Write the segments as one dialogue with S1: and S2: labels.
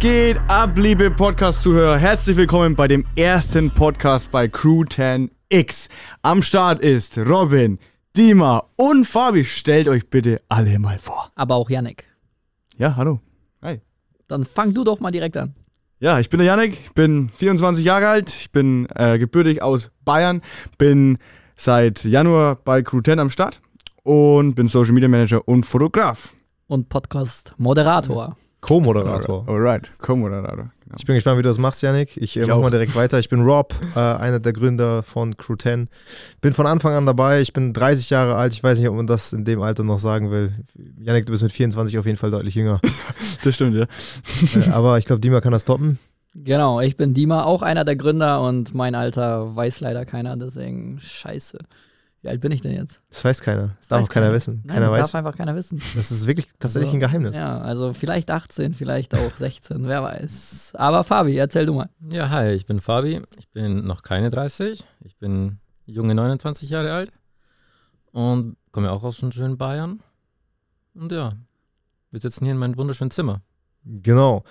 S1: Geht ab, liebe Podcast-Zuhörer? Herzlich willkommen bei dem ersten Podcast bei Crew 10X. Am Start ist Robin, Dima und Fabi. Stellt euch bitte alle mal vor.
S2: aber auch Yannick.
S1: Ja, hallo. Hi.
S2: Dann fang du doch mal direkt an.
S1: Ja, ich bin der Yannick, ich bin 24 Jahre alt, ich bin äh, gebürtig aus Bayern, bin seit Januar bei Crew 10 am Start und bin Social Media Manager und Fotograf.
S2: Und Podcast-Moderator.
S3: Co-Moderator.
S1: Alright, Co-Moderator. Genau.
S3: Ich bin gespannt, wie du das machst, Yannick. Ich äh,
S1: Ich
S3: mach
S1: auch.
S3: mal direkt weiter. Ich bin Rob, äh, einer der Gründer von Crew 10. Bin von Anfang an dabei. Ich bin 30 Jahre alt. Ich weiß nicht, ob man das in dem Alter noch sagen will. Yannick, du bist mit 24 auf jeden Fall deutlich jünger.
S1: Das stimmt, ja.
S3: äh, aber ich glaube, Dima kann das toppen.
S2: Genau, ich bin Dima, auch einer der Gründer und mein Alter weiß leider keiner, deswegen scheiße. Wie alt bin ich denn jetzt?
S3: Das weiß keiner. Das darf
S2: weiß
S3: auch keiner
S2: keiner.
S3: wissen.
S2: Nein,
S3: keiner
S2: das
S3: weiß.
S2: darf einfach keiner wissen.
S3: Das ist wirklich tatsächlich
S2: So.
S3: ein Geheimnis.
S2: Ja, also vielleicht 18, vielleicht auch 16, wer weiß. Aber Fabi, erzähl du mal.
S4: Ja, hi, ich bin Fabi. Ich bin noch keine 30. Ich bin junge 29 Jahre alt und komme auch aus dem schönen Bayern. Und ja, wir sitzen hier in meinem wunderschönen Zimmer.
S3: Genau.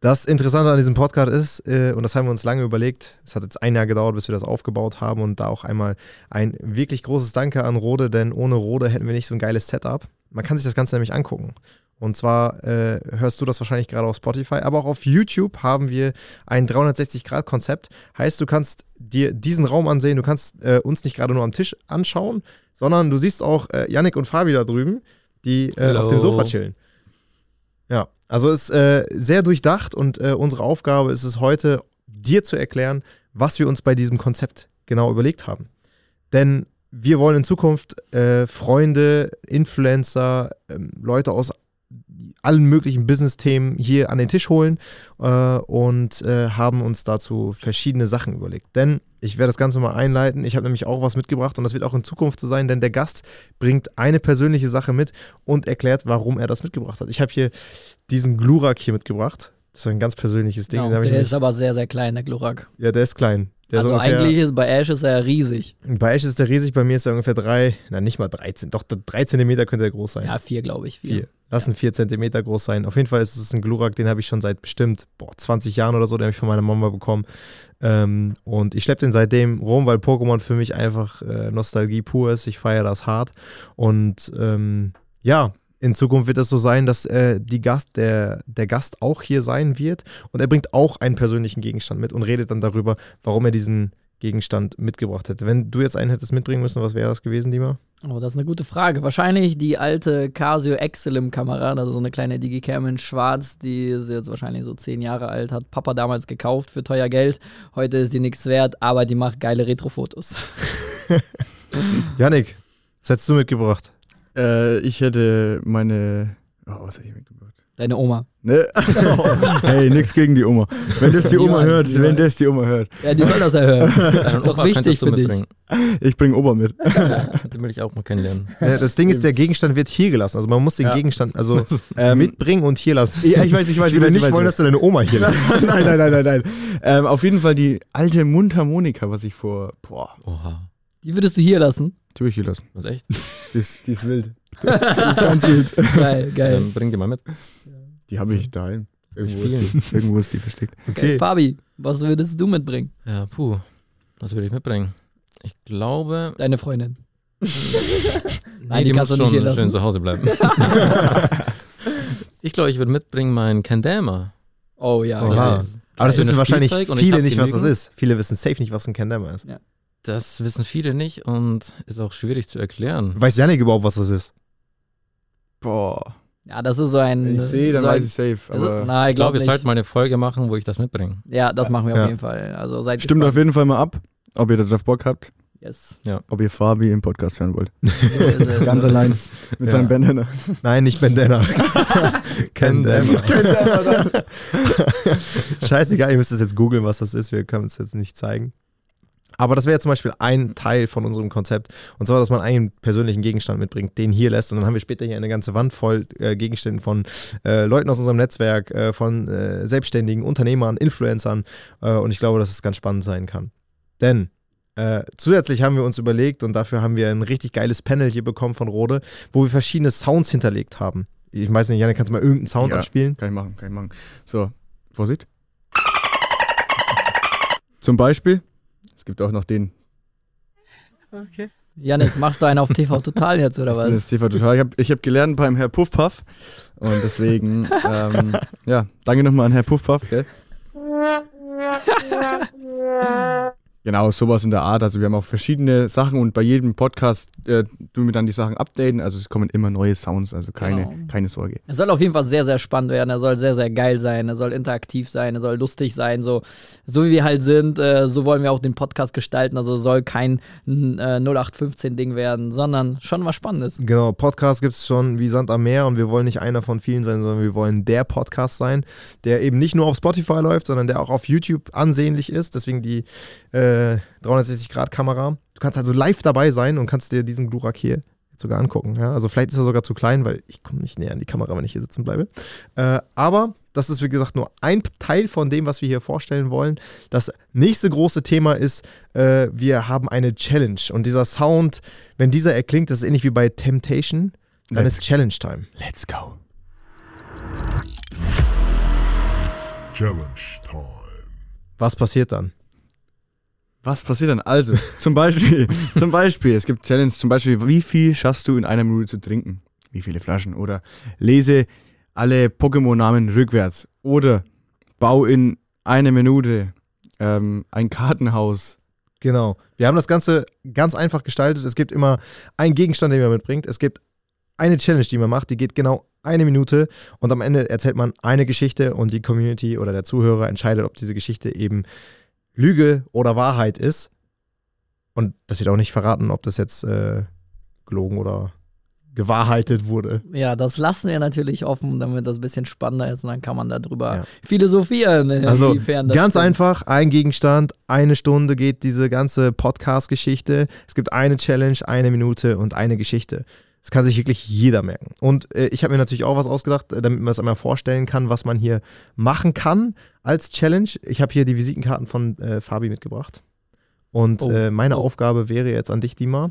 S3: Das Interessante an diesem Podcast ist, äh, und das haben wir uns lange überlegt, es hat jetzt ein Jahr gedauert, bis wir das aufgebaut haben und da auch einmal ein wirklich großes Danke an Rode, denn ohne Rode hätten wir nicht so ein geiles Setup. Man kann sich das Ganze nämlich angucken. Und zwar äh, hörst du das wahrscheinlich gerade auf Spotify, aber auch auf YouTube haben wir ein 360-Grad-Konzept. Heißt, du kannst dir diesen Raum ansehen, du kannst äh, uns nicht gerade nur am Tisch anschauen, sondern du siehst auch äh, Yannick und Fabi da drüben, die äh, auf dem. Sofa chillen. Ja, also ist äh, sehr durchdacht und äh, unsere Aufgabe ist es heute, dir zu erklären, was wir uns bei diesem Konzept genau überlegt haben. Denn wir wollen in Zukunft äh, Freunde, Influencer, ähm, Leute aus allen möglichen Business-Themen hier an den Tisch holen äh, und äh, haben uns dazu verschiedene Sachen überlegt. Denn ich werde das Ganze mal einleiten. Ich habe nämlich auch was mitgebracht und das wird auch in Zukunft so sein, denn der Gast bringt eine persönliche Sache mit und erklärt, warum er das mitgebracht hat. Ich habe hier diesen Glurak hier mitgebracht. Das ist ein ganz persönliches Ding.
S2: Genau,
S3: hab ich
S2: der ist aber sehr, sehr klein, der Glurak.
S3: ja, der ist klein. Der
S2: Also
S3: ungefähr,
S2: eigentlich ist bei Ash ist er riesig.
S3: Bei Ash ist der riesig, bei mir ist er ungefähr drei, na nicht mal 13, doch drei Zentimeter könnte er groß sein.
S2: Ja, vier, glaube ich. Vier.
S3: Vier. Lassen vier Zentimeter groß sein. Auf jeden Fall ist es ein Glurak, den habe ich schon seit bestimmt boah, 20 Jahren oder so, den habe ich von meiner Mama bekommen. Ähm, und ich schleppe den seitdem rum, weil Pokémon für mich einfach äh, Nostalgie pur ist. Ich feiere das hart. Und ähm, ja, in Zukunft wird es so sein, dass äh, die Gast, der, der Gast auch hier sein wird. Und er bringt auch einen persönlichen Gegenstand mit und redet dann darüber, warum er diesen Gegenstand mitgebracht hätte. Wenn du jetzt einen hättest mitbringen müssen, was wäre das gewesen, Dima?
S2: Oh, das ist eine gute Frage. Wahrscheinlich die alte Casio Excelim-Kamera, also so eine kleine Digicam in schwarz, die ist jetzt wahrscheinlich so zehn Jahre alt, hat Papa damals gekauft für teuer Geld. Heute ist die nichts wert, aber die macht geile Retrofotos.
S3: Janik, was hättest du mitgebracht?
S1: Äh, ich hätte meine. Oh, was hätte ich mitgebracht?
S2: Deine Oma.
S1: Ne? hey, nix gegen die Oma. Wenn das die Oma
S2: Niemals,
S1: hört, wenn das die Oma hört.
S2: Ja, die soll das ja hören.
S4: Deinen
S2: ist doch
S4: Opa
S2: wichtig für dich.
S1: Ich bringe Opa mit.
S4: Den will ich auch mal kennenlernen.
S3: Ja, das Ding ist, der Gegenstand wird hier gelassen. Also man muss den
S1: Ja.
S3: Gegenstand also
S1: Ähm,
S3: mitbringen und hier lassen.
S1: Ja, ich weiß, ich weiß,
S3: Ich würde
S1: ich weiß,
S3: nicht
S1: ich weiß,
S3: wollen, dass du deine Oma hier lässt.
S1: nein, nein, nein, nein, nein. Ähm, auf jeden Fall die alte Mundharmonika, was ich vor. Boah,
S4: Oha.
S2: Die würdest du hier lassen?
S1: die habe ich hier lassen.
S4: Was echt?
S1: Die ist, die ist wild. Die ist ganz wild.
S2: Geil, geil.
S4: Dann bring die mal mit.
S1: Die habe ich daheim. Irgendwo ist, die, irgendwo ist die versteckt.
S2: Okay.
S3: Okay.
S2: Fabi, was würdest du mitbringen?
S4: Ja, puh. Was würde ich mitbringen? Ich glaube.
S2: Deine Freundin. Nein, die
S4: die
S2: kannst du nicht hier
S4: schon
S2: lassen.
S4: schön zu Hause bleiben. ich glaube, ich würde mitbringen meinen Kendama.
S2: Oh ja.
S4: Ist
S3: Aber das wissen wahrscheinlich viele nicht, was das ist. Viele wissen safe nicht, was ein Kendama ist.
S4: Das wissen viele nicht und ist auch schwierig zu erklären.
S3: Weiß Janik überhaupt, was das ist?
S1: Boah.
S2: Ja, das ist so ein.
S1: Wenn ich sehe, dann
S2: so
S1: weiß ich safe.
S2: Also,
S1: Aber
S2: na, ich
S4: Ich glaube, wir sollten mal eine Folge machen, wo ich das mitbringe.
S2: Ja, das machen wir
S3: Ja.
S2: auf jeden Fall. Also seid
S1: stimmt auf
S2: gespannt.
S1: jeden Fall mal ab, ob ihr darauf Bock habt,
S2: Yes.
S1: ob ihr Fabi im Podcast hören wollt.
S2: So ist.
S1: Ganz allein mit
S3: Ja.
S1: seinem Bandana.
S3: Nein, nicht Bandana. Kendama. Scheißegal, ihr müsst das jetzt googeln, was das ist. Wir können es jetzt nicht zeigen. Aber das wäre zum Beispiel ein Teil von unserem Konzept. Und zwar, dass man einen persönlichen Gegenstand mitbringt, den hier lässt. Und dann haben wir später hier eine ganze Wand voll äh, Gegenständen von äh, Leuten aus unserem Netzwerk, äh, von äh, Selbstständigen, Unternehmern, Influencern. Äh, und ich glaube, dass es ganz spannend sein kann. Denn äh, zusätzlich haben wir uns überlegt, und dafür haben wir ein richtig geiles Panel hier bekommen von Rode, wo wir verschiedene Sounds hinterlegt haben. Ich weiß nicht, Janik, kannst du mal irgendeinen Sound
S1: Ja.
S3: abspielen?
S1: Kann ich machen, kann ich machen. So, Vorsicht. Zum Beispiel, es gibt auch noch den,
S2: Janik, machst du einen auf TV Total jetzt oder was?
S1: TV total. Ich habe ich hab gelernt beim Herr Puffpuff und deswegen, ähm, ja, danke nochmal an Herr Puffpuff, gell? Genau, sowas in der Art. Also wir haben auch verschiedene Sachen und bei jedem Podcast äh, tun wir dann die Sachen updaten. Also es kommen immer neue Sounds, also keine,
S2: Genau.
S1: keine Sorge.
S2: Es soll auf jeden Fall sehr, sehr spannend werden. Er soll sehr, sehr geil sein. Er soll interaktiv sein. Er soll lustig sein. So, so wie wir halt sind, äh, so wollen wir auch den Podcast gestalten. Also es soll kein äh, 0815-Ding werden, sondern schon was Spannendes.
S3: Genau, Podcast gibt es schon wie Sand am Meer und wir wollen nicht einer von vielen sein, sondern wir wollen der Podcast sein, der eben nicht nur auf Spotify läuft, sondern der auch auf YouTube ansehnlich ist. Deswegen die äh, 360-Grad-Kamera. Du kannst also live dabei sein und kannst dir diesen Glurak hier jetzt sogar angucken. Ja? Also vielleicht ist er sogar zu klein, weil ich komme nicht näher an die Kamera, wenn ich hier sitzen bleibe. Äh, aber das ist, wie gesagt, nur ein Teil von dem, was wir hier vorstellen wollen. Das nächste große Thema ist, äh, wir haben eine Challenge. Und dieser Sound, wenn dieser erklingt, das ist ähnlich wie bei Temptation, dann
S1: Let's-
S3: ist Challenge Time.
S1: Let's go.
S5: Challenge time.
S3: Was passiert dann?
S1: Was passiert dann? Also, zum Beispiel, zum Beispiel, es gibt Challenge, zum Beispiel, wie viel schaffst du in einer Minute zu trinken? Wie viele Flaschen? Oder lese alle Pokémon-Namen rückwärts. Oder bau in einer Minute ähm, ein Kartenhaus.
S3: Genau. Wir haben das Ganze ganz einfach gestaltet. Es gibt immer einen Gegenstand, den man mitbringt. Es gibt eine Challenge, die man macht, die geht genau eine Minute und am Ende erzählt man eine Geschichte und die Community oder der Zuhörer entscheidet, ob diese Geschichte eben Lüge oder Wahrheit ist. Und das wird auch nicht verraten, ob das jetzt äh, gelogen oder gewahrheitet wurde.
S2: Ja, das lassen wir natürlich offen, damit das ein bisschen spannender ist und dann kann man darüber
S3: Ja.
S2: philosophieren. äh,
S3: Also
S2: inwiefern das
S3: ganz
S2: stimmt.
S3: einfach, ein Gegenstand, eine Stunde geht diese ganze Podcast-Geschichte. Es gibt eine Challenge, eine Minute und eine Geschichte. Das kann sich wirklich jeder merken. Und äh, ich habe mir natürlich auch was ausgedacht, äh, damit man es einmal vorstellen kann, was man hier machen kann als Challenge. Ich habe hier die Visitenkarten von äh, Fabi mitgebracht. Und
S2: Oh,
S3: äh, meine
S2: oh.
S3: Aufgabe wäre jetzt an dich, Dima.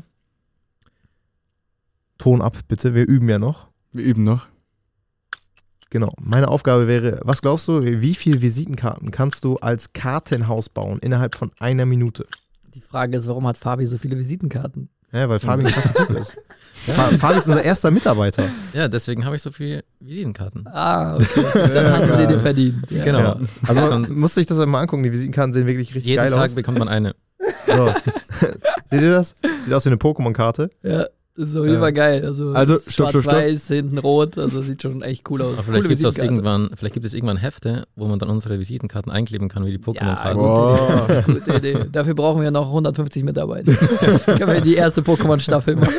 S3: Ton ab, bitte. Wir üben ja noch.
S1: Wir üben noch.
S3: Genau. Meine Aufgabe wäre, was glaubst du, wie viele Visitenkarten kannst du als Kartenhaus bauen innerhalb von einer Minute?
S2: Die Frage ist, warum hat Fabi so viele Visitenkarten?
S3: Ja, weil Fabi ein krasser Typ ist. Fa- Fabi ist unser erster Mitarbeiter.
S4: Ja, deswegen habe ich so viele Visitenkarten.
S2: Ah, okay. Dann hast du sie dir verdient. Ja.
S4: Genau.
S3: Ja. Also man muss sich das mal angucken, die Visitenkarten sehen wirklich richtig
S4: jeden
S3: geil
S4: Tag
S3: aus.
S4: bekommt man eine.
S3: So. Seht ihr das? Sieht aus wie eine Pokémon-Karte.
S2: Ja, auf jeden Fall geil. Also,
S1: Also, stopp, stopp, stopp.
S2: schwarz-weiß, hinten rot, also sieht schon echt cool aus.
S4: Aber vielleicht gibt es irgendwann, vielleicht gibt es irgendwann Hefte, wo man dann unsere Visitenkarten einkleben kann, wie die
S2: Ja,
S4: Pokémon-Karten.
S1: Wow.
S2: gute, Idee. gute Idee. Dafür brauchen wir noch 150 Mitarbeiter. Können wir die erste Pokémon-Staffel machen.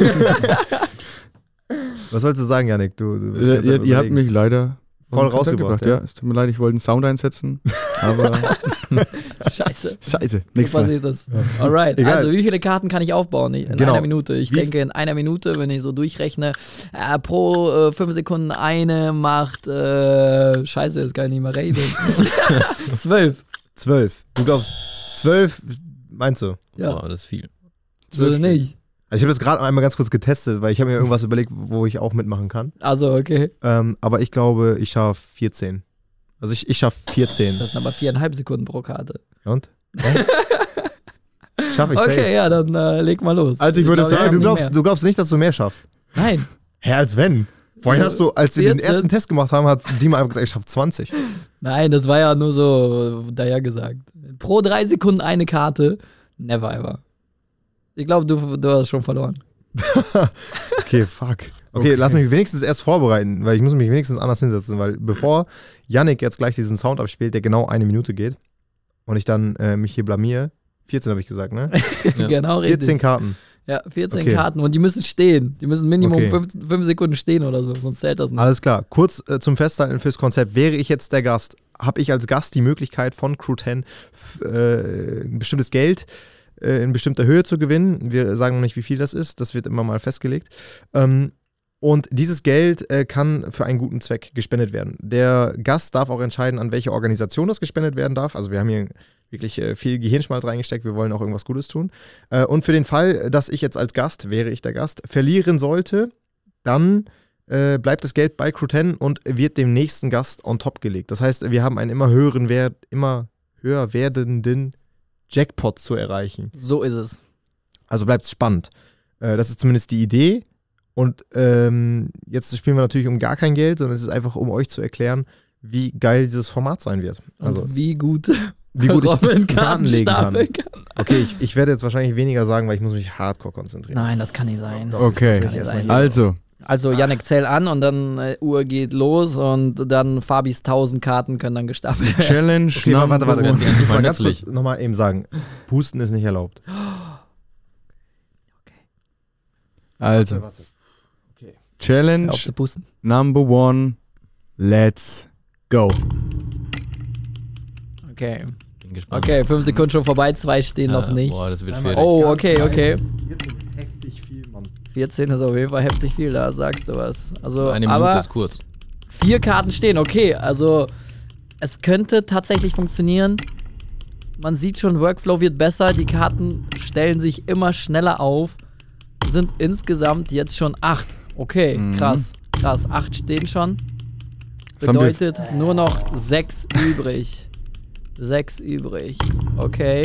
S3: Was sollst du sagen, Janik? Du, du bist
S1: Ihr,
S3: ganz
S1: ihr, ihr habt mich leider
S3: Voll rausgebracht,
S1: gebracht,
S3: ja.
S1: Es tut mir leid, ich wollte einen Sound einsetzen. Aber
S2: Scheiße.
S1: scheiße,
S2: So
S1: nichts mehr.
S2: passiert das. Alright,
S3: Egal.
S2: also wie viele Karten kann ich aufbauen in
S3: Genau.
S2: einer Minute? Ich
S3: Wie-
S2: denke in einer Minute, wenn ich so durchrechne, äh, pro äh, fünf Sekunden eine macht, äh, scheiße, jetzt kann ich nicht mehr reden. Zwölf.
S3: Zwölf. Du glaubst, zwölf, meinst du?
S2: Ja,
S4: Boah, das ist viel.
S2: so
S1: Zwölf
S2: nicht.
S3: Also ich habe das gerade einmal ganz kurz getestet, weil ich habe mir irgendwas überlegt, wo ich auch mitmachen kann.
S2: Also, okay.
S3: Ähm, aber ich glaube, ich schaffe 14. Also ich, ich schaffe 14.
S2: Das sind aber viereinhalb Sekunden pro Karte.
S3: Und? Schaffe ich
S2: Okay, ja, dann äh, leg mal los.
S1: Also ich würde
S2: glaub,
S1: sagen,
S3: du, glaubst, du glaubst nicht, dass du mehr schaffst.
S2: Nein.
S3: Hä, als wenn? Vorhin hast du, als wir den
S2: 14.
S3: ersten Test gemacht haben, hat Dima einfach gesagt, ich schaffe 20.
S2: Nein, das war ja nur so daher gesagt. Pro drei Sekunden eine Karte. Never ever. Ich glaube, du, du hast schon verloren.
S3: Okay, fuck. Okay, lass mich wenigstens erst vorbereiten, weil ich muss mich wenigstens anders hinsetzen, weil bevor Yannick jetzt gleich diesen Sound abspielt, der genau eine Minute geht und ich dann äh, mich hier blamier, 14 habe ich gesagt, ne?
S4: Ja.
S2: genau,
S3: 14
S2: richtig.
S3: Karten.
S2: Ja, 14
S3: Okay.
S2: Karten und die müssen stehen. Die müssen Minimum
S3: Okay.
S2: 5 Sekunden stehen oder so, sonst zählt das nicht.
S3: Alles klar. Kurz äh, zum Festhalten fürs Konzept. Wäre ich jetzt der Gast, habe ich als Gast die Möglichkeit von Crew 10 f- äh, ein bestimmtes Geld äh, in bestimmter Höhe zu gewinnen. Wir sagen noch nicht, wie viel das ist. Das wird immer mal festgelegt. Ähm, und dieses Geld äh, kann für einen guten Zweck gespendet werden. Der Gast darf auch entscheiden, an welche Organisation das gespendet werden darf. Also wir haben hier wirklich äh, viel Gehirnschmalz reingesteckt. Wir wollen auch irgendwas Gutes tun. Äh, und für den Fall, dass ich jetzt als Gast, wäre ich der Gast, verlieren sollte, dann äh, bleibt das Geld bei Crew 10 und wird dem nächsten Gast on top gelegt. Das heißt, wir haben einen immer höheren Wert, immer höher werdenden Jackpot zu erreichen.
S2: So ist es.
S3: Also bleibt es spannend. Äh, das ist zumindest die Idee. Und ähm, jetzt spielen wir natürlich um gar kein Geld, sondern es ist einfach, um euch zu erklären, wie geil dieses Format sein wird. Also,
S2: und wie gut,
S3: wie gut ich
S2: Robin
S3: Karten legen kann.
S2: kann.
S3: Okay, ich, ich werde jetzt wahrscheinlich weniger sagen, weil ich muss mich hardcore konzentrieren.
S2: Nein, das kann nicht sein.
S1: Okay.
S2: kann nicht sein.
S1: Also,
S2: Also Yannick zähl an und dann äh, Uhr geht los und dann Fabis 1000 Karten können dann gestapelt werden.
S1: Challenge
S3: Okay, warte, warte, warte.
S1: Number
S3: Ich muss mal ganz kurz nochmal eben sagen. Pusten ist nicht erlaubt.
S1: Also,
S3: warte.
S1: Challenge. Number One. Let's go.
S2: Okay.
S4: Bin gespannt.
S2: Okay, fünf Sekunden schon vorbei, zwei stehen noch
S4: Äh,
S2: nicht.
S4: Boah, das wird schwierig.
S2: Oh, okay, okay.
S3: 14 ist heftig viel, Mann.
S2: 14 ist auf jeden Fall heftig viel, da sagst du was. Also,
S4: Eine Minute
S2: aber
S4: ist kurz.
S2: vier Karten stehen, okay. Also, es könnte tatsächlich funktionieren. Man sieht schon, Workflow wird besser, die Karten stellen sich immer schneller auf. Sind insgesamt jetzt schon acht. Okay,
S1: Mhm.
S2: krass, krass. Acht stehen schon. Bedeutet nur noch sechs übrig. Sechs übrig. Okay.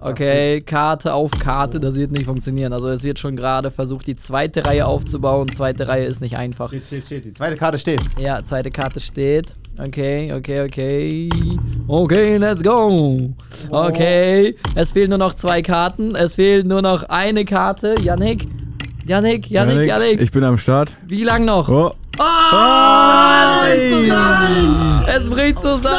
S2: Okay, Karte auf Karte, das wird nicht funktionieren. Also es wird schon gerade versucht, die zweite Reihe aufzubauen. Zweite Reihe ist nicht einfach.
S3: Steht, steht, steht. Die zweite Karte steht.
S2: Ja, zweite Karte steht. Okay, okay, okay. Okay, let's go. Okay, es fehlen nur noch zwei Karten. Es fehlt nur noch eine Karte. Yannick, Yannick, Yannick, Yannick.
S1: Ich bin am Start.
S2: Wie lang noch?
S1: Oh.
S2: Ah, es bricht zusammen. Es bricht zusammen.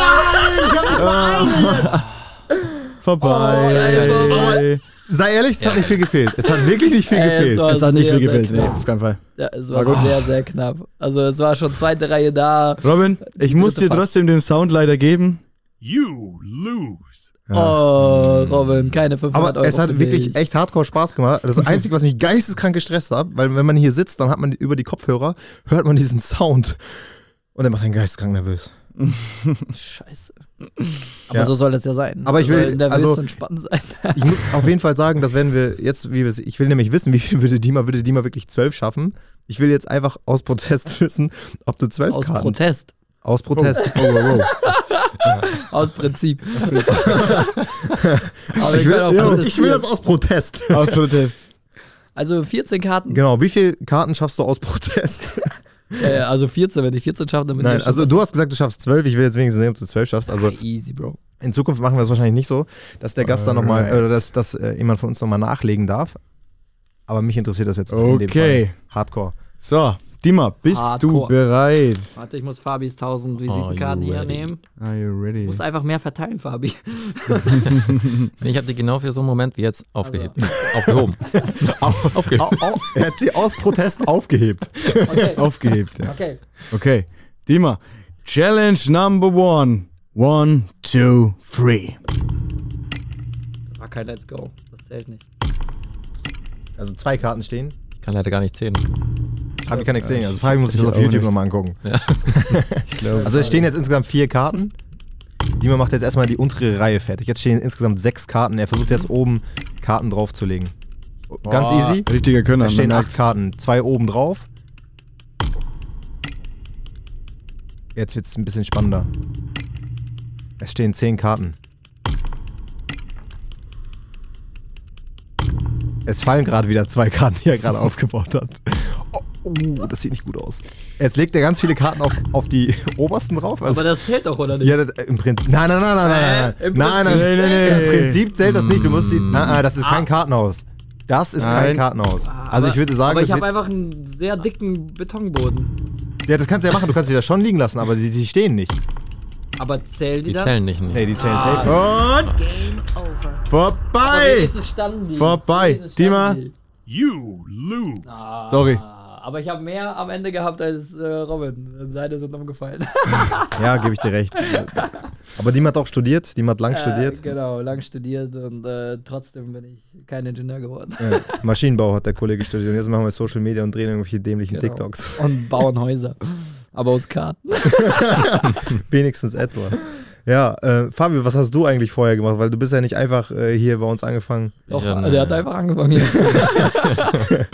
S1: Vorbei.
S3: Sei ehrlich, es hat nicht viel gefehlt. Es hat wirklich nicht viel
S2: Ey, es
S3: gefehlt.
S2: war
S1: Es hat nicht
S2: sehr,
S1: viel gefällt. Nee, auf keinen Fall.
S2: Ja, es war sehr, sehr knapp. Also es war schon zweite Reihe da.
S1: Robin, ich muss dir trotzdem den Sound leider geben.
S5: You lose.
S2: Oh, Robin, keine 500
S3: Aber
S2: Euro.
S3: es hat wirklich
S2: mich.
S3: echt hardcore Spaß gemacht. Das Einzige, was mich geisteskrank gestresst hat, weil wenn man hier sitzt, dann hat man über die Kopfhörer, hört man diesen Sound. Und der macht einen geisteskrank nervös.
S2: Scheiße. Aber
S3: Ja.
S2: so soll es ja sein.
S3: Aber ich
S2: Er
S3: will-
S2: soll nervös
S3: also-
S2: und spannend sein.
S3: Ich muss auf jeden Fall sagen, das werden wir jetzt, wie wir es, ich will nämlich wissen, wie viel würde Dima, würde Dima wirklich zwölf schaffen. Ich will jetzt einfach aus Protest wissen, ob du zwölf
S2: Aus
S3: Karten.
S2: Protest.
S3: aus Protest. Oh, oh, oh.
S2: Aus Prinzip. Aber
S3: Ich will, ja, ich will das aus Protest.
S1: Aus Protest.
S2: Also 14 Karten.
S3: Genau, wie viele Karten schaffst du aus Protest?
S2: Äh, also 14, wenn ich 14 schaffe, dann bin
S3: Nein,
S2: ich
S3: also du hast gesagt, du schaffst zwölf. Ich will jetzt wenigstens sehen, ob du zwölf schaffst. Also
S2: Ah, easy, Bro.
S3: in Zukunft machen wir es wahrscheinlich nicht so, dass der Gast dann nochmal, oder dass, dass äh, jemand von uns nochmal nachlegen darf. Aber mich interessiert das jetzt in dem
S1: Okay.
S3: Fall. Hardcore.
S1: So, Dima, bist du
S2: Hardcore.
S1: bereit?
S2: Warte, ich muss Fabis 1000 Visitenkarten hier nehmen.
S1: Are you
S2: Du
S1: ready?
S2: musst einfach mehr verteilen, Fabi.
S4: Ich habe die genau für so einen Moment wie jetzt aufgehebt. Aufgehoben.
S3: Au, au, er hat sie aus Protest aufgehebt.
S2: Okay.
S1: Aufgehebt, ja.
S2: okay.
S1: Okay, Dima, Challenge Number One. One, two, three.
S2: War kein Let's Go. Das zählt nicht.
S3: Also zwei Karten stehen.
S4: Kann leider gar nicht zählen.
S3: Hab ich kann nichts sehen. Also Fabi muss sich
S1: ich
S3: das auf YouTube nochmal angucken.
S1: Ich glaube.
S3: Also es stehen jetzt insgesamt vier Karten. Dima macht jetzt erstmal die untere Reihe fertig. Jetzt stehen insgesamt sechs Karten. Er versucht jetzt oben Karten draufzulegen. Ganz
S1: Boah,
S3: easy.
S1: Richtiger Könner.
S3: Da stehen
S1: man
S3: acht Karten. Zwei oben drauf. Jetzt wird es ein bisschen spannender. Es stehen zehn Karten. Es fallen gerade wieder zwei Karten, die er gerade aufgebaut hat. Oh, oh, das sieht nicht gut aus. Jetzt legt er ganz viele Karten auf, auf die obersten drauf. Also,
S2: Aber das zählt doch, oder nicht?
S3: ja, das, im Prinzip. Nein, nein, nein, nein, nein, nein.
S2: Äh, im
S3: Nein, nein,
S2: Prinzip-
S3: nein, nein,
S1: nee,
S3: Im. Prinzip zählt das nicht. Du musst die. Nein, nein, das ist kein Kartenhaus. Das ist kein
S1: Nein.
S3: Kartenhaus.
S2: Ah,
S3: Also ich würde sagen,
S2: Aber ich
S3: das
S2: habe
S3: wird,
S2: einfach einen sehr dicken Betonboden.
S3: ja, das kannst du ja machen. Du kannst sie da schon liegen lassen, aber sie, stehen nicht.
S2: Aber zählen die,
S4: Die
S2: dann?
S4: zählen nicht.
S3: Nee,
S4: Nee.
S3: die zählen
S2: Ah.
S3: safe.
S1: Und
S6: Game over.
S2: Aber
S1: vorbei.
S2: wenigstens standen die.
S1: Vorbei.
S2: Wenigstens
S1: Dima.
S2: standen die.
S5: You lose.
S1: Sorry.
S2: Aber ich habe mehr am Ende gehabt als äh, Robin. Seine sind umgefallen.
S3: Ja, gebe ich dir recht. Aber die hat auch studiert. Die hat lang
S2: Äh,
S3: studiert.
S2: genau, lang studiert und äh, trotzdem bin ich kein Ingenieur geworden.
S3: Ja, Maschinenbau hat der Kollege studiert. Und jetzt machen wir Social Media und drehen irgendwelche dämlichen
S2: Genau.
S3: TikToks.
S2: Und bauen Häuser. Aber aus Karten.
S3: Wenigstens etwas. Ja, äh, Fabio, was hast du eigentlich vorher gemacht? Weil du bist ja nicht einfach äh, hier bei uns angefangen.
S2: Doch,
S4: Ich
S2: der hat einfach angefangen hier.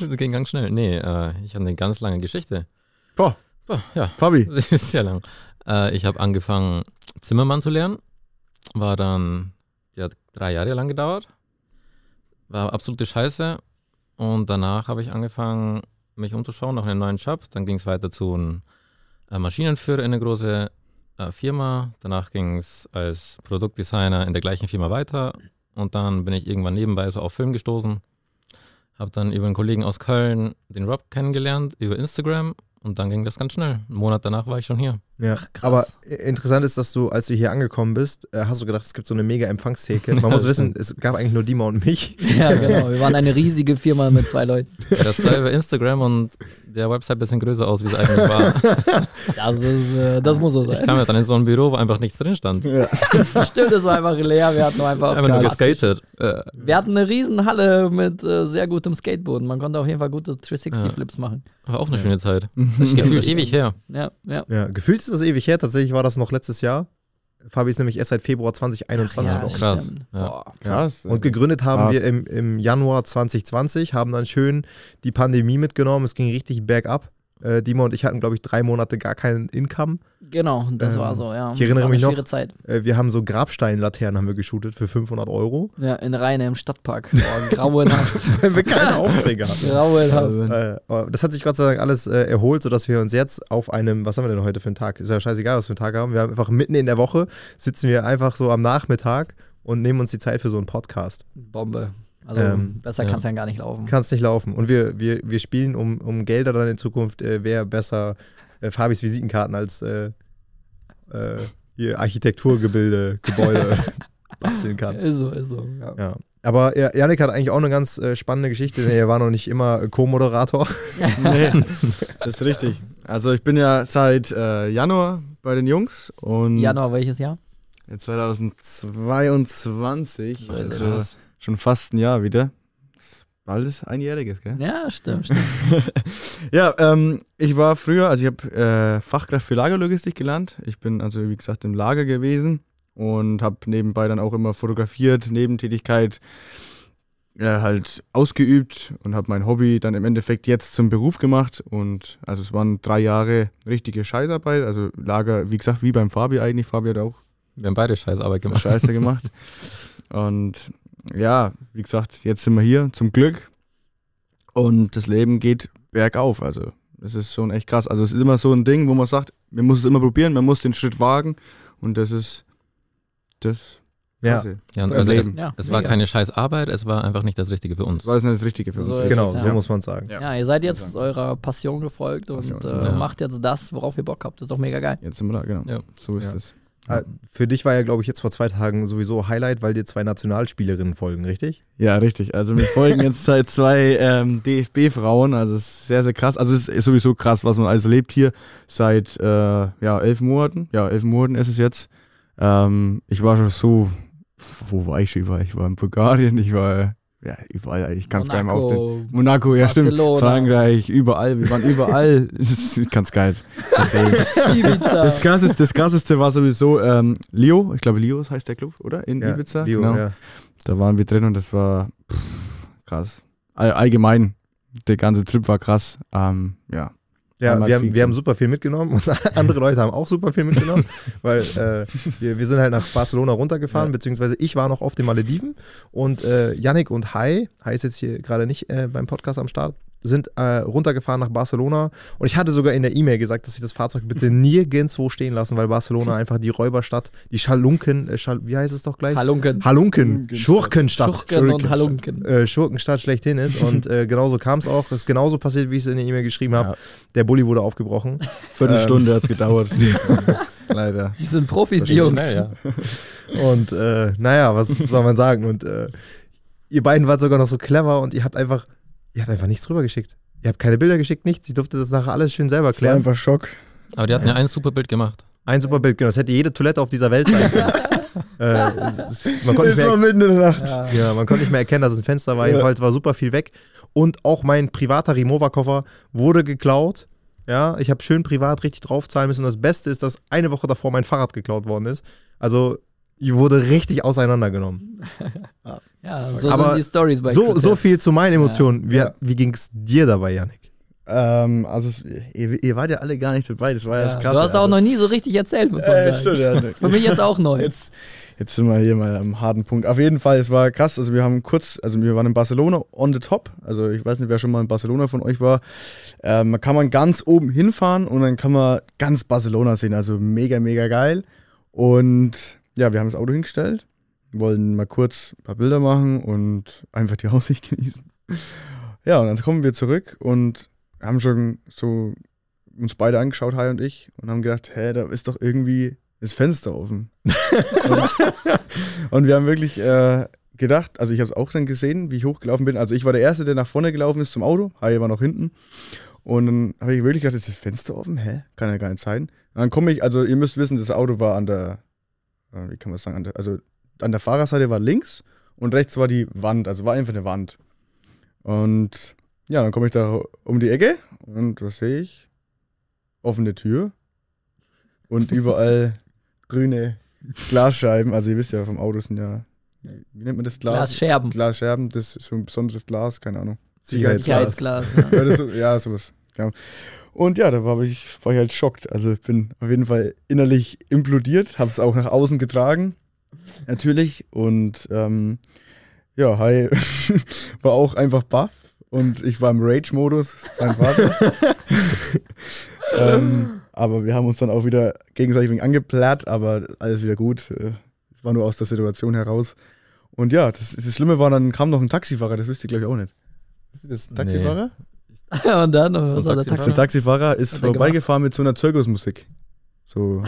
S4: Das ging ganz schnell. Nee, äh, ich habe eine ganz lange Geschichte.
S1: Boah,
S4: Boah, ja,
S1: Fabi.
S4: das ist sehr lang. Äh, ich habe angefangen, Zimmermann zu lernen. War dann, die hat drei Jahre lang gedauert. War absolute Scheiße. Und danach habe ich angefangen, mich umzuschauen nach einem neuen Job. Dann ging es weiter zu einem äh, Maschinenführer in eine große Firma. Danach ging es als Produktdesigner in der gleichen Firma weiter. Und dann bin ich irgendwann nebenbei so auf Film gestoßen. Habe dann über einen Kollegen aus Köln den Rob kennengelernt, über Instagram. Und dann ging das ganz schnell. Einen Monat danach war ich schon hier.
S3: Ja,
S2: krass.
S3: aber äh, interessant ist, dass du, als du hier angekommen bist, äh, hast du gedacht, es gibt so eine mega Empfangstheke. Man muss wissen, es gab eigentlich nur Dima und mich.
S2: ja, genau. Wir waren eine riesige Firma mit zwei Leuten.
S4: Das sah über Instagram und der Website ein bisschen größer aus, wie es eigentlich war.
S2: Das, ist, äh, das muss so
S4: Ich
S2: sein.
S4: kam ja dann in so ein Büro, wo einfach nichts drin stand.
S2: Stimmt, es war einfach leer. Wir hatten nur einfach.
S4: Einfach nur geskatet.
S2: Wir hatten eine riesen Halle mit äh, sehr gutem Skateboarden. Man konnte auf jeden Fall gute 360-Flips machen.
S4: War auch eine schöne Zeit. Gefühlt ewig her.
S2: Ja, ja.
S3: Ja, gefühlt ist das ewig her. Tatsächlich war das noch letztes Jahr. Fabi ist nämlich erst seit Februar 2021
S2: ja,
S3: bei uns.
S4: krass. Ja.
S2: Boah.
S1: Krass.
S3: Und gegründet haben
S1: hart.
S3: wir im, im Januar 2020, haben dann schön die Pandemie mitgenommen. Es ging richtig bergab. Äh, Dima und ich hatten, glaube ich, drei Monate gar keinen Income.
S2: Genau, das
S3: Ähm,
S2: war so, ja.
S3: ich erinnere mich noch-
S2: Zeit.
S3: Äh, wir haben so Grabsteinlaternen haben wir geshootet für 500 Euro,
S2: Ja, in Rheine im Stadtpark. Boah, grauenhaft.
S3: weil wir keine Aufträge hatten.
S2: grauenhaft.
S3: Äh, das hat sich Gott sei Dank alles äh, erholt, sodass wir uns jetzt auf einem, was haben wir denn heute für einen Tag? Ist ja scheißegal, was wir für einen Tag haben. Wir haben einfach mitten in der Woche sitzen wir einfach so am Nachmittag und nehmen uns die Zeit für so einen Podcast.
S2: Bombe. Also
S3: Ähm,
S2: besser
S4: ja.
S2: kann es ja gar nicht laufen.
S3: Kann es nicht laufen. Und wir, wir, wir spielen um, um Gelder dann in Zukunft, äh, wer besser äh, Fabis Visitenkarten als äh, äh, hier Architekturgebilde, Gebäude basteln kann.
S2: Ist so, ist so. Ja.
S3: Ja. Aber ja, Janik hat eigentlich auch eine ganz äh, spannende Geschichte, denn er war noch nicht immer äh, Co-Moderator.
S1: nee, das ist richtig. Also ich bin ja seit äh, Januar bei den Jungs und
S2: Januar welches Jahr?
S1: 2022,
S2: So ist
S1: also. Schon fast ein Jahr wieder. Bald ist einjähriges, gell?
S2: Ja, stimmt, stimmt.
S1: Ja, ähm, ich war früher, also ich habe äh, Fachkraft für Lagerlogistik gelernt. Ich bin also, wie gesagt, im Lager gewesen und habe nebenbei dann auch immer fotografiert, Nebentätigkeit äh, halt ausgeübt und habe mein Hobby dann im Endeffekt jetzt zum Beruf gemacht. Und also es waren drei Jahre richtige Scheißarbeit. Also Lager, wie gesagt, wie beim Fabi eigentlich. Fabi hat auch
S4: Wir haben beide Scheißarbeit gemacht.
S1: Scheiße gemacht. Und ja, wie gesagt, jetzt sind wir hier, zum Glück. Und das Leben geht bergauf. Also, das ist schon echt krass. Also, es ist immer so ein Ding, wo man sagt, man muss es immer probieren, man muss den Schritt wagen. Und das ist das.
S3: Ja.
S4: Ja, und also es,
S1: Leben.
S2: Ja,
S4: es war keine Scheißarbeit, es war einfach nicht das Richtige für uns.
S1: Das war jetzt nicht das Richtige für uns.
S2: So,
S3: Genau,
S2: Ja.
S3: so muss man sagen.
S1: Ja.
S2: Ihr seid jetzt eurer Passion gefolgt und
S1: Passion,
S2: äh,
S4: ja.
S2: macht jetzt das, worauf ihr Bock habt. Das ist doch mega geil.
S1: Jetzt sind wir da, genau.
S4: Ja.
S1: So ist
S3: Ja.
S1: es.
S3: Äh, Für dich war ja, glaube ich, jetzt vor zwei Tagen sowieso Highlight, weil dir zwei Nationalspielerinnen folgen, richtig?
S1: Ja, richtig. Also wir folgen jetzt seit zwei ähm, DFB-Frauen. Also es ist sehr, sehr krass. Also es ist sowieso krass, was man alles erlebt hier seit äh, ja, elf Monaten. Ja, elf Monaten ist es jetzt. Ähm, ich war schon so, wo war ich schon? Ich war in Bulgarien, ich war ja, überall. Ich kann es gar nicht mehr aufzählen. Monaco, ja
S2: Barcelona.
S1: stimmt. Frankreich, überall. Wir waren überall. Ich kann es gar nicht. Das krasseste, das krasseste war sowieso ähm, Leo. Ich glaube, Leo heißt der Club, oder? In
S3: Ja,
S1: Ibiza.
S3: Leo,
S1: genau.
S3: ja.
S1: Da waren wir drin und das war pff, krass. All, allgemein, der ganze Trip war krass. Ähm, ja.
S3: Ja, wir haben, wir haben super viel mitgenommen und andere Leute haben auch super viel mitgenommen, weil äh, wir, wir sind halt nach Barcelona runtergefahren,
S1: Ja.
S3: beziehungsweise ich war noch auf den Malediven und äh, Yannick und Hai, Hai ist jetzt hier gerade nicht äh, beim Podcast am Start, sind äh, runtergefahren nach Barcelona und ich hatte sogar in der E-Mail gesagt, dass ich das Fahrzeug bitte nirgendwo stehen lassen, weil Barcelona einfach die Räuberstadt, die Schalunken, äh, Schal, wie heißt es doch gleich?
S2: Halunken.
S3: Halunken, Schurkenstadt.
S2: Schurken und Halunken.
S3: äh, Schurkenstadt schlechthin ist. Und äh, genauso kam es auch. Es ist genauso passiert, wie ich es in der E-Mail geschrieben habe.
S1: Ja.
S3: Der Bulli wurde aufgebrochen.
S1: Viertelstunde hat es gedauert. Leider.
S2: Die sind Profis,
S4: Das
S2: die Jungs.
S4: schnell, ja.
S3: Und äh, naja, was soll man sagen? Und äh, ihr beiden wart sogar noch so clever und ihr habt einfach, ihr habt einfach nichts drüber geschickt. Ihr habt keine Bilder geschickt, nichts. Ich durfte das nachher alles schön selber
S1: Das war
S3: klären.
S1: einfach Schock.
S4: Aber die hatten ja ein super Bild gemacht.
S3: Ein super Bild, genau. Das hätte jede Toilette auf dieser Welt sein können. äh, es, es, man, konnte nicht mehr,
S1: mitten in der Nacht.
S2: Ja.
S3: ja, man konnte nicht mehr erkennen, dass es ein Fenster war.
S1: Ja.
S3: Jedenfalls war super viel weg. Und auch mein privater Rimowa-Koffer wurde geklaut. Ja, ich habe schön privat richtig draufzahlen müssen. Und das Beste ist, dass eine Woche davor mein Fahrrad geklaut worden ist. Also, ich wurde richtig auseinandergenommen.
S2: Ja, so
S3: Aber
S2: sind die Stories bei
S3: So, so viel zu meinen Emotionen. Wie,
S1: Ja.
S3: wie ging es dir dabei, Janik?
S1: Ähm, also, es, ihr, ihr wart ja alle gar nicht dabei, das war ja,
S2: Ja,
S1: das Krasse.
S2: du hast auch noch nie so richtig erzählt, muss man
S1: äh,
S2: sagen.
S1: stimmt, ja, ne.
S2: Für mich jetzt auch neu.
S1: Jetzt, jetzt sind wir hier mal am harten Punkt. Auf jeden Fall, es war krass. Also wir haben kurz, also wir waren in Barcelona on the top. Also ich weiß nicht, wer schon mal in Barcelona von euch war. Ähm, da kann man ganz oben hinfahren und dann kann man ganz Barcelona sehen. Also mega, mega geil. Und ja, wir haben das Auto hingestellt, wollen mal kurz ein paar Bilder machen und einfach die Aussicht genießen. Ja, und dann kommen wir zurück und haben schon so uns beide angeschaut, Hai und ich, und haben gedacht, hä, da ist doch irgendwie das Fenster offen. und, und wir haben wirklich äh, gedacht, also ich habe es auch dann gesehen, wie ich hochgelaufen bin. Also ich war der Erste, der nach vorne gelaufen ist zum Auto, Hai war noch hinten. Und dann habe ich wirklich gedacht, ist das Fenster offen? Hä? Kann ja gar nicht sein. Und dann komme ich, also ihr müsst wissen, das Auto war an der, wie kann man das sagen, an der, also an der Fahrerseite war links und rechts war die Wand, also war einfach eine Wand. Und ja, dann komme ich da um die Ecke und was sehe ich? Offene Tür und überall grüne Glasscheiben. Also ihr wisst ja, vom Auto sind ja, wie nennt man das Glas?
S2: Glasscherben.
S1: Glasscherben, das ist so ein besonderes Glas, keine Ahnung.
S2: Sicherheitsglas. Ja.
S1: Ja, das ja sowas. Genau. Und ja, da war ich, war ich halt schockt. Also ich bin auf jeden Fall innerlich implodiert, habe es auch nach außen getragen, natürlich. Und ähm, ja, Hai war auch einfach baff und ich war im Rage-Modus, sein Vater. ähm, aber wir haben uns dann auch wieder gegenseitig wegen angeplärt, aber alles wieder gut. Äh, Es war nur aus der Situation heraus. Und ja, das, das Schlimme war, dann kam noch ein Taxifahrer, das wisst ihr glaube ich auch nicht. Wisst ihr das? Taxifahrer?
S2: Und dann, und was hat der
S4: Taxifahrer?
S1: Der
S2: Taxi?
S1: Taxifahrer ist
S2: Hat
S1: vorbeigefahren mit so einer Zirkusmusik. So.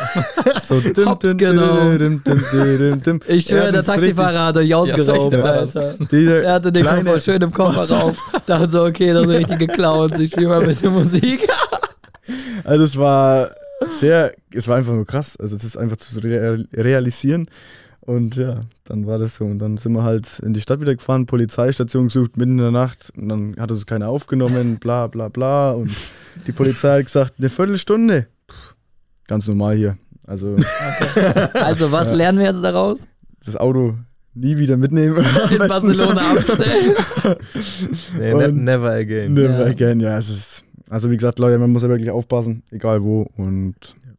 S1: so dim,
S2: Hops,
S1: dim,
S2: genau.
S1: dim, dim, dim, dim, dim.
S2: Ich schwöre, der Taxifahrer hat euch ausgeraubt,
S4: Ja,
S2: Alter. Er hatte den Koffer schön im Kofferraum. Dachte so, okay, das sind richtige Clowns. Ich spiele mal ein bisschen Musik.
S1: Also es war sehr, es war einfach nur krass. Also das ist einfach zu real, realisieren. Und ja, dann war das so. Und dann sind wir halt in die Stadt wieder gefahren, Polizeistation gesucht, mitten in der Nacht. Und dann hat uns keiner aufgenommen, bla bla bla. Und die Polizei hat gesagt, eine Viertelstunde. Pff, ganz normal hier. Also
S2: Also, was lernen wir jetzt daraus?
S1: das Auto nie wieder mitnehmen.
S2: In Barcelona abstellen.
S3: Nee, ne, never again.
S1: Never
S2: Ja.
S1: again, ja, es ist. Also wie gesagt, Leute, man muss ja wirklich aufpassen, egal wo. Und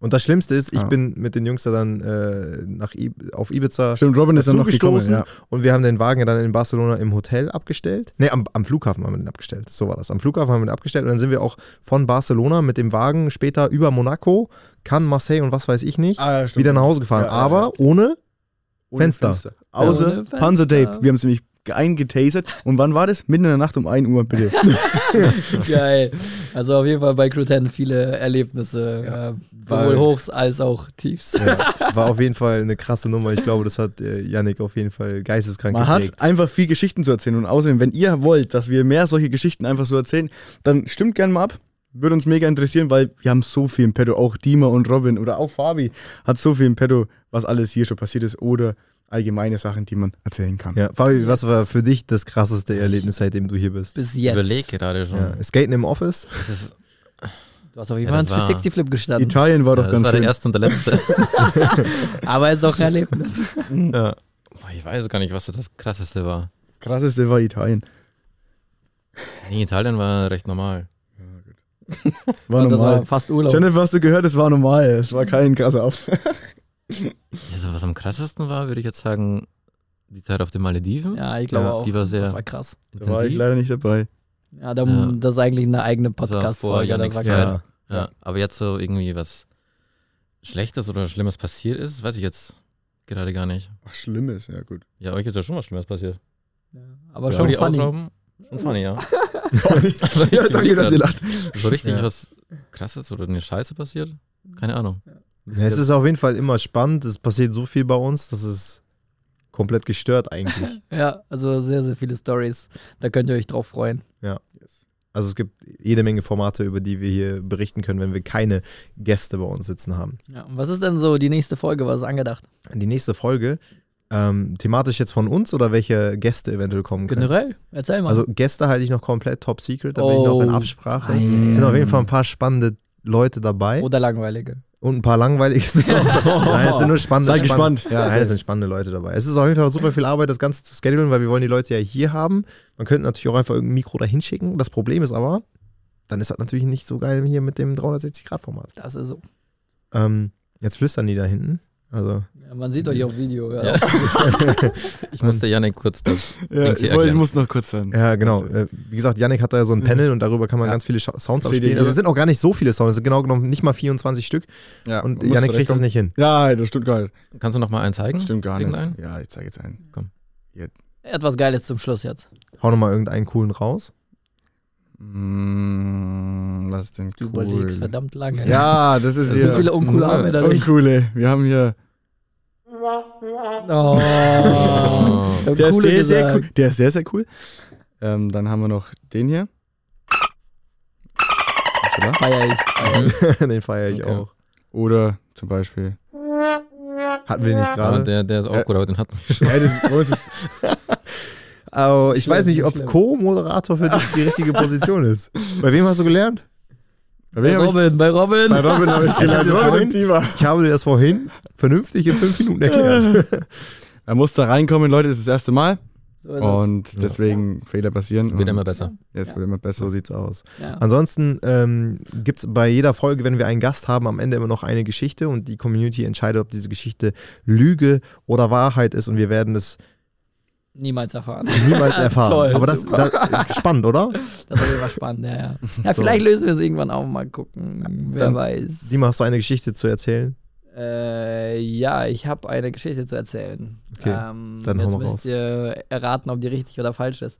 S3: Und das Schlimmste ist, ich
S1: Ja.
S3: bin mit den Jungs da dann äh, nach I auf Ibiza
S1: stimmt, Robin ist dann noch gekommen.
S3: zugestoßen
S1: Ja.
S3: und wir haben den Wagen dann in Barcelona im Hotel abgestellt. Ne, am, am Flughafen haben wir den abgestellt. So war das. Am Flughafen haben wir den abgestellt und dann sind wir auch von Barcelona mit dem Wagen später über Monaco, Cannes, Marseille und was weiß ich nicht,
S1: Ah,
S3: wieder nach Hause gefahren. Aber
S1: ja.
S3: ohne
S1: Ohne
S3: Fenster.
S1: Außer
S2: Ohne Fenster.
S1: Panzertape. Wir haben es nämlich eingetasert. Und wann war das? Mitten in der Nacht um 1 Uhr, bitte.
S2: Geil. Also auf jeden Fall bei Crew 10 viele Erlebnisse. Äh, sowohl Hochs als auch Tiefs.
S3: ja, war auf jeden Fall eine krasse Nummer. Ich glaube, das hat äh, Yannick auf jeden Fall geisteskrank
S1: Man
S3: geprägt.
S1: hat einfach viel Geschichten zu erzählen. Und außerdem, wenn ihr wollt, dass wir mehr solche Geschichten einfach so erzählen, dann stimmt gerne mal ab. Würde uns mega interessieren, weil wir haben so viel im Petto. Auch Dima und Robin oder auch Fabi hat so viel im Petto, was alles hier schon passiert ist. Oder allgemeine Sachen, die man erzählen kann.
S3: Ja, Fabi, was war für dich das krasseste Erlebnis, seitdem du hier bist?
S2: Bis
S4: Ich
S2: jetzt.
S4: überlege gerade schon.
S3: Ja, Skaten im Office?
S4: Das, ist,
S2: Du hast auf jeden
S4: Ja,
S2: Fall
S4: das
S2: einen
S4: war-
S2: 360 Flip gestanden.
S1: Italien war
S4: ja,
S1: doch
S4: das
S1: ganz
S4: war
S1: schön.
S4: der erste und der letzte.
S2: Aber es ist auch ein Erlebnis.
S3: Ja.
S4: Boah, ich weiß gar nicht, was das krasseste war.
S1: Krasseste war Italien.
S4: Nee, Italien war recht normal.
S1: War
S2: Und das
S1: normal.
S2: war fast Urlaub.
S1: Jennifer, hast du gehört? Es war normal. Es war kein krasser Auf.
S4: Also, was am krassesten war, würde ich jetzt sagen, die Zeit auf den Malediven.
S2: Ja, ich glaube
S1: Ja,
S2: auch.
S4: die war sehr
S2: das war krass.
S1: Da war ich
S4: intensiv.
S1: leider nicht dabei.
S2: Ja, da,
S4: Ja.
S2: das ist eigentlich eine eigene
S4: Das
S2: Podcast-Folge. Das
S4: Yannicks
S2: war.
S3: Ja.
S4: Ja, aber jetzt so irgendwie was Schlechtes oder Schlimmes passiert ist, weiß ich jetzt gerade gar nicht.
S1: Ach, Schlimmes, ja gut.
S4: Ja, euch ist ja schon was Schlimmes passiert.
S2: Ja. Aber
S1: Ja.
S2: schon
S4: die
S2: funny.
S4: ausrauben, schon funny, ja.
S1: ja, danke, dass ihr lacht.
S4: So richtig
S3: Ja.
S4: was Krasses oder eine Scheiße passiert? Keine Ahnung.
S3: Ja, es ist auf jeden Fall immer spannend. Es passiert so viel bei uns, das ist komplett gestört eigentlich.
S2: Ja, also sehr, sehr viele Stories. Da könnt ihr euch drauf freuen.
S3: Also es gibt jede Menge Formate, über die wir hier berichten können, wenn wir keine Gäste bei uns sitzen haben.
S2: Ja. Und was ist denn so die nächste Folge? Was ist angedacht?
S3: Die nächste Folge, Ähm, thematisch jetzt von uns oder welche Gäste eventuell kommen können?
S2: Generell, erzähl mal.
S3: Also Gäste halte ich noch komplett top secret, da bin ich noch in
S2: Oh.
S3: Absprache. Es sind auf jeden Fall ein paar spannende Leute dabei
S2: Oder langweilige.
S3: Und ein paar langweilige sind auch. Nein, es sind nur spannende.
S1: Seid
S3: spannende-
S1: gespannt.
S3: Ja, nein, es sind spannende Leute dabei. Es ist auf jeden Fall super viel Arbeit, das Ganze zu schedulen, weil wir wollen die Leute ja hier haben. Man könnte natürlich auch einfach irgendein Mikro dahin schicken. Das Problem ist aber, dann ist das natürlich nicht so geil hier mit dem 360-Grad-Format.
S2: Das ist so.
S3: Ähm, jetzt flüstern die da hinten. Also,
S2: Ja, man sieht euch auf Video. Ja.
S4: Ja. ich musste Janik kurz das
S1: Ja, ich, ich muss noch kurz sagen.
S3: ja, genau. Äh, wie gesagt, Yannick hat da so ein Panel und darüber kann man
S1: Ja.
S3: ganz viele Sounds abspielen. Also es sind auch gar nicht so viele Sounds, es sind genau genommen nicht mal 24 Stück.
S1: Ja,
S3: Und Yannick kriegt das nicht hin.
S1: Ja, das stimmt gar nicht.
S4: Kannst du noch mal einen zeigen?
S1: Stimmt gar nicht.
S4: Irgendeinen?
S1: Ja, ich zeige jetzt einen.
S2: Etwas Geiles zum Schluss jetzt.
S3: Hau nochmal irgendeinen coolen raus.
S1: Mm, was ist denn
S2: Du
S1: cool?
S2: überlegst verdammt lange.
S1: Ja, das ist
S2: So
S1: hier.
S2: viele Uncoole haben wir da nicht.
S1: Uncoole. Wir haben hier.
S2: Oh.
S1: Der ist sehr, sehr cool. Der ist sehr, sehr cool. Ähm, dann haben wir noch den hier. Oder?
S2: Feier ich. Feier ich.
S3: Den feiere ich
S4: Okay.
S3: auch.
S1: Oder zum Beispiel.
S3: Hatten wir den nicht
S4: Ja,
S3: gerade?
S4: der, der ist auch
S1: Ja.
S4: gut, aber den hatten wir schon.
S1: Ja, das, ist?
S3: Aber ich
S2: Schlimm,
S3: weiß nicht, ob. Co-Moderator für dich die richtige Position ist. Bei wem hast du gelernt?
S1: Bei
S2: Bei
S1: hab ich,
S2: Robin, bei Robin.
S1: bei Robin habe ich gelernt.
S3: das
S1: Robin Tima.
S3: Ich habe dir das vorhin vernünftig in fünf Minuten erklärt.
S1: Er muss da reinkommen, Leute, das ist das erste Mal.
S2: So es.
S1: Und deswegen Fehler passieren.
S4: Wird immer besser.
S1: Jetzt
S2: Ja.
S1: wird immer besser.
S3: So sieht's aus.
S2: ja.
S3: Ansonsten ähm, gibt es bei jeder Folge, wenn wir einen Gast haben, am Ende immer noch eine Geschichte und die Community entscheidet, ob diese Geschichte Lüge oder Wahrheit ist und wir werden das
S2: Niemals erfahren.
S3: niemals erfahren.
S2: Toll,
S3: Aber das, das spannend, oder?
S2: Das ist immer spannend, ja, ja. Ja,
S3: So.
S2: vielleicht lösen wir es irgendwann auch mal gucken. Wer
S3: Dann-
S2: weiß.
S3: Dima, hast du eine Geschichte zu erzählen?
S2: Äh, ja, ich habe eine Geschichte zu erzählen.
S3: Okay,
S2: ähm,
S3: dann
S2: jetzt
S3: mal
S2: müsst
S3: raus.
S2: ihr erraten, ob die richtig oder falsch ist.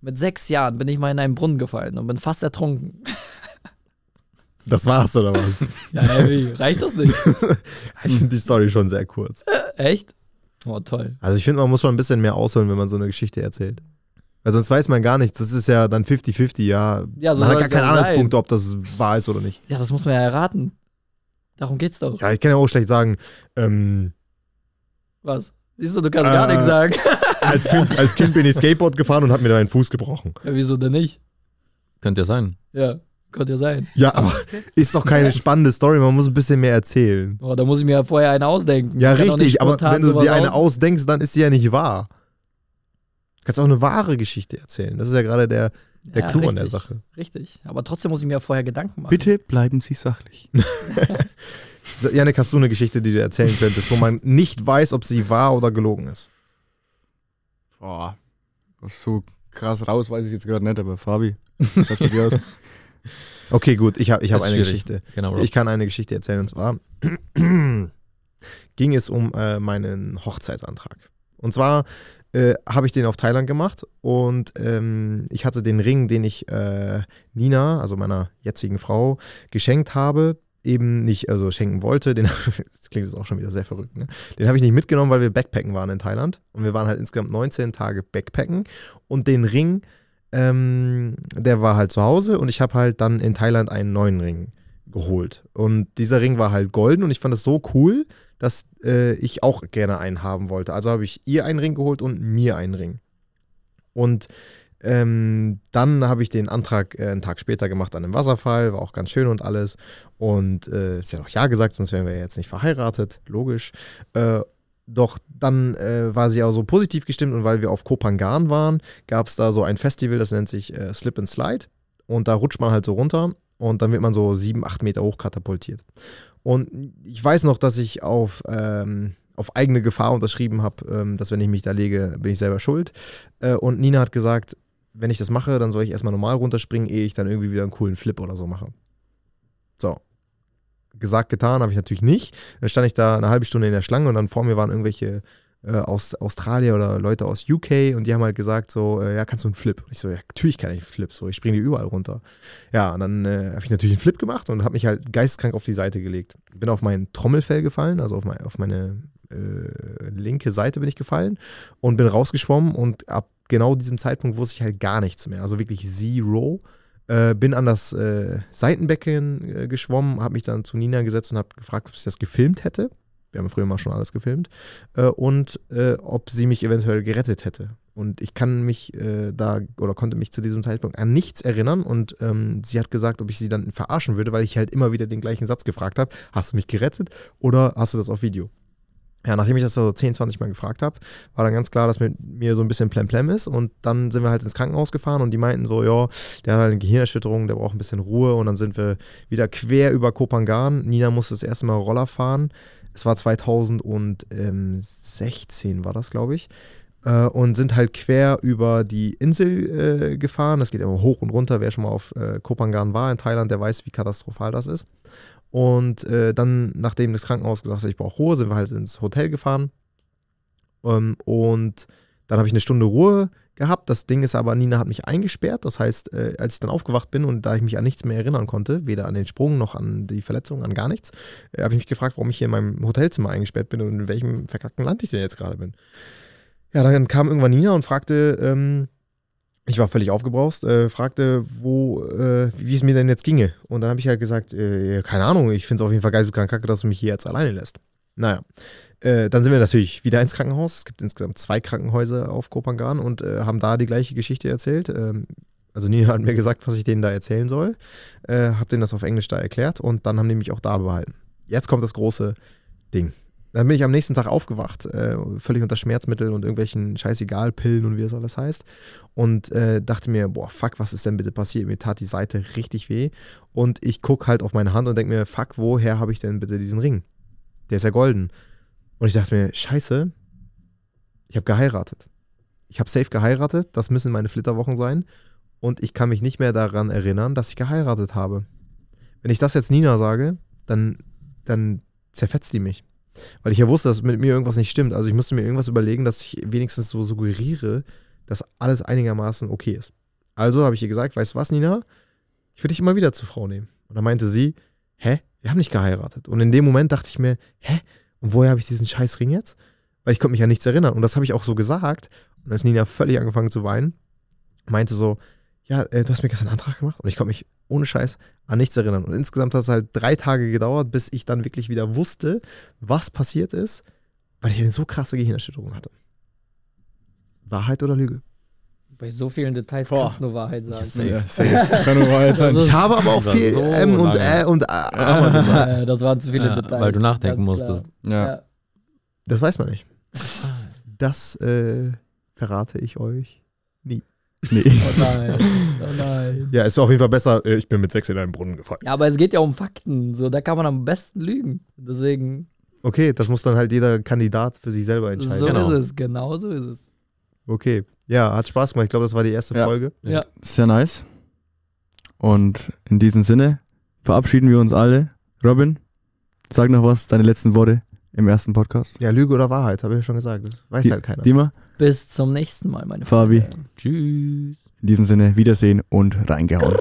S2: Mit sechs Jahren bin ich mal in einen Brunnen gefallen und bin fast ertrunken.
S3: Das war's, oder was?
S2: Ja, ey, reicht das nicht?
S3: ich finde die Story schon sehr kurz.
S2: Echt? Oh, toll.
S3: Also ich finde, man muss schon ein bisschen mehr ausholen, wenn man so eine Geschichte erzählt. Weil sonst weiß man gar nichts. Das ist ja dann 50-50, ja.
S2: Ja, so
S3: man hat gar keine
S2: ja sein.
S3: Anhaltspunkte, ob das wahr ist oder nicht.
S2: Ja, das muss man ja erraten. Darum geht's doch.
S3: Ja, ich kann ja auch schlecht sagen, ähm,
S2: Was? Siehst du, du kannst gar
S3: Äh.
S2: nichts sagen.
S3: als, kind, als Kind bin ich Skateboard gefahren und hab mir da einen Fuß gebrochen.
S2: Ja, wieso denn nicht?
S4: Könnte ja sein.
S2: Ja, könnte ja sein.
S3: Ja, aber ist doch keine spannende Story, man muss ein bisschen mehr erzählen.
S2: Oh, da muss ich mir ja vorher eine ausdenken.
S3: Ja, richtig, aber wenn du dir eine
S2: aus-
S3: ausdenkst, dann ist die ja nicht wahr. Du kannst auch eine wahre Geschichte erzählen. Das ist ja gerade der, der
S2: Ja,
S3: Clou an der
S2: richtig,
S3: Sache.
S2: Richtig. Aber trotzdem muss ich mir ja vorher Gedanken machen.
S1: Bitte bleiben Sie sachlich.
S3: Janik, hast du eine Geschichte, die du erzählen könntest, wo man nicht weiß, ob sie wahr oder gelogen ist?
S1: Boah, was so krass raus weiß ich jetzt gerade nicht, aber Fabi, was bei dir aus?
S3: Okay, gut, ich habe ich hab eine
S4: schwierig.
S3: Geschichte.
S4: Genau.
S3: Ich kann eine Geschichte erzählen und zwar ging es um äh, meinen Hochzeitsantrag. Und zwar äh, habe ich den auf Thailand gemacht und ähm, ich hatte den Ring, den ich äh, Nina, also meiner jetzigen Frau, geschenkt habe, eben nicht, also schenken wollte. Den, das klingt jetzt auch schon wieder sehr verrückt, ne? Den habe ich nicht mitgenommen, weil wir Backpacken waren in Thailand. Und wir waren halt insgesamt 19 Tage Backpacken. Und den Ring, ähm, der war halt zu Hause und ich habe halt dann in Thailand einen neuen Ring geholt. Und dieser Ring war halt golden und ich fand das so cool, dass äh, ich auch gerne einen haben wollte. Also habe ich ihr einen Ring geholt und mir einen Ring. Und ähm, dann habe ich den Antrag äh, einen Tag später gemacht an einem Wasserfall, war auch ganz schön und alles. Und äh, sie hat auch Ja gesagt, sonst wären wir ja jetzt nicht verheiratet, logisch. Äh, doch dann äh, war sie auch so positiv gestimmt und weil wir auf Kopangan waren, gab es da so ein Festival, das nennt sich äh, Slip and Slide. Und da rutscht man halt so runter und dann wird man so sieben, acht Meter hoch katapultiert. Und ich weiß noch, dass ich auf, ähm, auf eigene Gefahr unterschrieben habe, ähm, dass wenn ich mich da lege, bin ich selber schuld. Äh, und Nina hat gesagt, wenn ich das mache, dann soll ich erstmal normal runterspringen, ehe ich dann irgendwie wieder einen coolen Flip oder so mache. So. Gesagt, getan, habe ich natürlich nicht. Dann stand ich da eine halbe Stunde in der Schlange und dann vor mir waren irgendwelche äh, aus Australier oder Leute aus UK und die haben halt gesagt so, äh, ja, kannst du einen Flip? Und ich so, ja, natürlich kann ich einen Flip, so, ich springe die überall runter. Ja, und dann äh, habe ich natürlich einen Flip gemacht und habe mich halt geisteskrank auf die Seite gelegt. Bin auf mein Trommelfell gefallen, also auf, mein, auf meine äh, linke Seite bin ich gefallen und bin rausgeschwommen und ab genau diesem Zeitpunkt wusste ich halt gar nichts mehr, also wirklich zero. Äh, bin an das äh, Seitenbecken äh, geschwommen, habe mich dann zu Nina gesetzt und habe gefragt, ob sie das gefilmt hätte. Wir haben früher mal schon alles gefilmt. Äh, und äh, ob sie mich eventuell gerettet hätte. Und ich kann mich äh, da oder konnte mich zu diesem Zeitpunkt an nichts erinnern. Und ähm, sie hat gesagt, ob ich sie dann verarschen würde, weil ich halt immer wieder den gleichen Satz gefragt habe: Hast du mich gerettet oder hast du das auf Video? Ja, nachdem ich das so 10, 20 Mal gefragt habe, war dann ganz klar, dass mit mir so ein bisschen Plemplem ist. Und dann sind wir halt ins Krankenhaus gefahren und die meinten so, ja, der hat halt eine Gehirnerschütterung, der braucht ein bisschen Ruhe. Und dann sind wir wieder quer über Kopangan. Nina musste das erste Mal Roller fahren. Es war 2016, war das, glaube ich. Äh, und sind halt quer über die Insel äh, gefahren. Das geht immer hoch und runter. Wer schon mal auf äh, Kopangan war in Thailand, der weiß, wie katastrophal das ist. Und äh, dann, nachdem das Krankenhaus gesagt hat, ich brauche Ruhe, sind wir halt ins Hotel gefahren. Ähm, und dann habe ich eine Stunde Ruhe gehabt. Das Ding ist aber, Nina hat mich eingesperrt. Das heißt, äh, als ich dann aufgewacht bin und da ich mich an nichts mehr erinnern konnte, weder an den Sprung noch an die Verletzung, an gar nichts, äh, habe ich mich gefragt, warum ich hier in meinem Hotelzimmer eingesperrt bin und in welchem verkackten Land ich denn jetzt gerade bin. Ja, dann kam irgendwann Nina und fragte, ähm, ich war völlig aufgebraust, äh, fragte, wo, äh, wie es mir denn jetzt ginge. Und dann habe ich halt gesagt, äh, keine Ahnung, ich finde es auf jeden Fall geisteskrank kacke, dass du mich hier jetzt alleine lässt. Naja, äh, dann sind wir natürlich wieder ins Krankenhaus. Es gibt insgesamt zwei Krankenhäuser auf Kopangan und äh, haben da die gleiche Geschichte erzählt. Ähm, also Nina hat mir gesagt, was ich denen da erzählen soll. Äh, hab denen das auf Englisch da erklärt und dann haben die mich auch da behalten. Jetzt kommt das große Ding. Dann bin ich am nächsten Tag aufgewacht, äh, völlig unter Schmerzmitteln und irgendwelchen Scheißegal-Pillen und wie das alles heißt. Und äh, dachte mir, boah, fuck, was ist denn bitte passiert? Mir tat die Seite richtig weh. Und ich gucke halt auf meine Hand und denke mir, fuck, woher habe ich denn bitte diesen Ring? Der ist ja golden. Und ich dachte mir, scheiße, ich habe geheiratet. Ich habe safe geheiratet, das müssen meine Flitterwochen sein. Und ich kann mich nicht mehr daran erinnern, dass ich geheiratet habe. Wenn ich das jetzt Nina sage, dann, dann zerfetzt die mich. Weil ich ja wusste, dass mit mir irgendwas nicht stimmt. Also ich musste mir irgendwas überlegen, dass ich wenigstens so suggeriere, dass alles einigermaßen okay ist. Also habe ich ihr gesagt, weißt du was, Nina? Ich würde dich immer wieder zur Frau nehmen. Und dann meinte sie, hä? Wir haben nicht geheiratet. Und in dem Moment dachte ich mir, hä? Und woher habe ich diesen scheiß Ring jetzt? Weil ich konnte mich an nichts erinnern. Und das habe ich auch so gesagt. Und dann ist Nina völlig angefangen zu weinen. Meinte so, ja, äh, du hast mir gestern einen Antrag gemacht. Und ich konnte mich ohne Scheiß an nichts erinnern. Und insgesamt hat es halt drei Tage gedauert, bis ich dann wirklich wieder wusste, was passiert ist, weil ich eine so krasse Gehirnerschütterung hatte. Wahrheit oder Lüge?
S2: Bei so vielen Details
S1: Boah.
S2: kannst du nur Wahrheit sagen.
S1: Ja, safe. Kann nur Wahrheit sein.
S2: Das
S3: Ich habe aber auch viel
S4: so
S3: M und
S4: lange.
S3: Ä und A aber gesagt.
S2: Ja, das waren zu viele
S4: Ja,
S2: Details.
S4: weil du nachdenken
S2: ganz
S4: musstest.
S1: Ja.
S3: Das weiß man nicht. Das äh, verrate ich euch.
S1: Nee.
S2: Oh nein, oh nein.
S3: Ja, ist auf jeden Fall besser. äh, Ich bin mit sechs in einen Brunnen gefallen.
S2: Ja, aber es geht ja um Fakten. So, da kann man am besten lügen. Deswegen,
S3: Okay, das muss dann halt jeder Kandidat für sich selber entscheiden.
S2: so
S4: Genau.
S2: ist es. Genau so ist es.
S3: Okay. Ja, hat Spaß gemacht. Ich glaube, das war die erste
S1: Ja.
S3: Folge.
S2: Ja.
S1: Sehr nice. Und in diesem Sinne verabschieden wir uns alle. Robin, sag noch was, deine letzten Worte im ersten Podcast.
S3: Ja, Lüge oder Wahrheit, habe ich ja schon gesagt. Das weiß
S1: Die-
S3: halt keiner.
S1: Dima,
S2: Bis zum nächsten Mal, meine
S1: Fabi.
S2: Freunde.
S4: Tschüss.
S1: in diesem Sinne, Wiedersehen und reingehauen.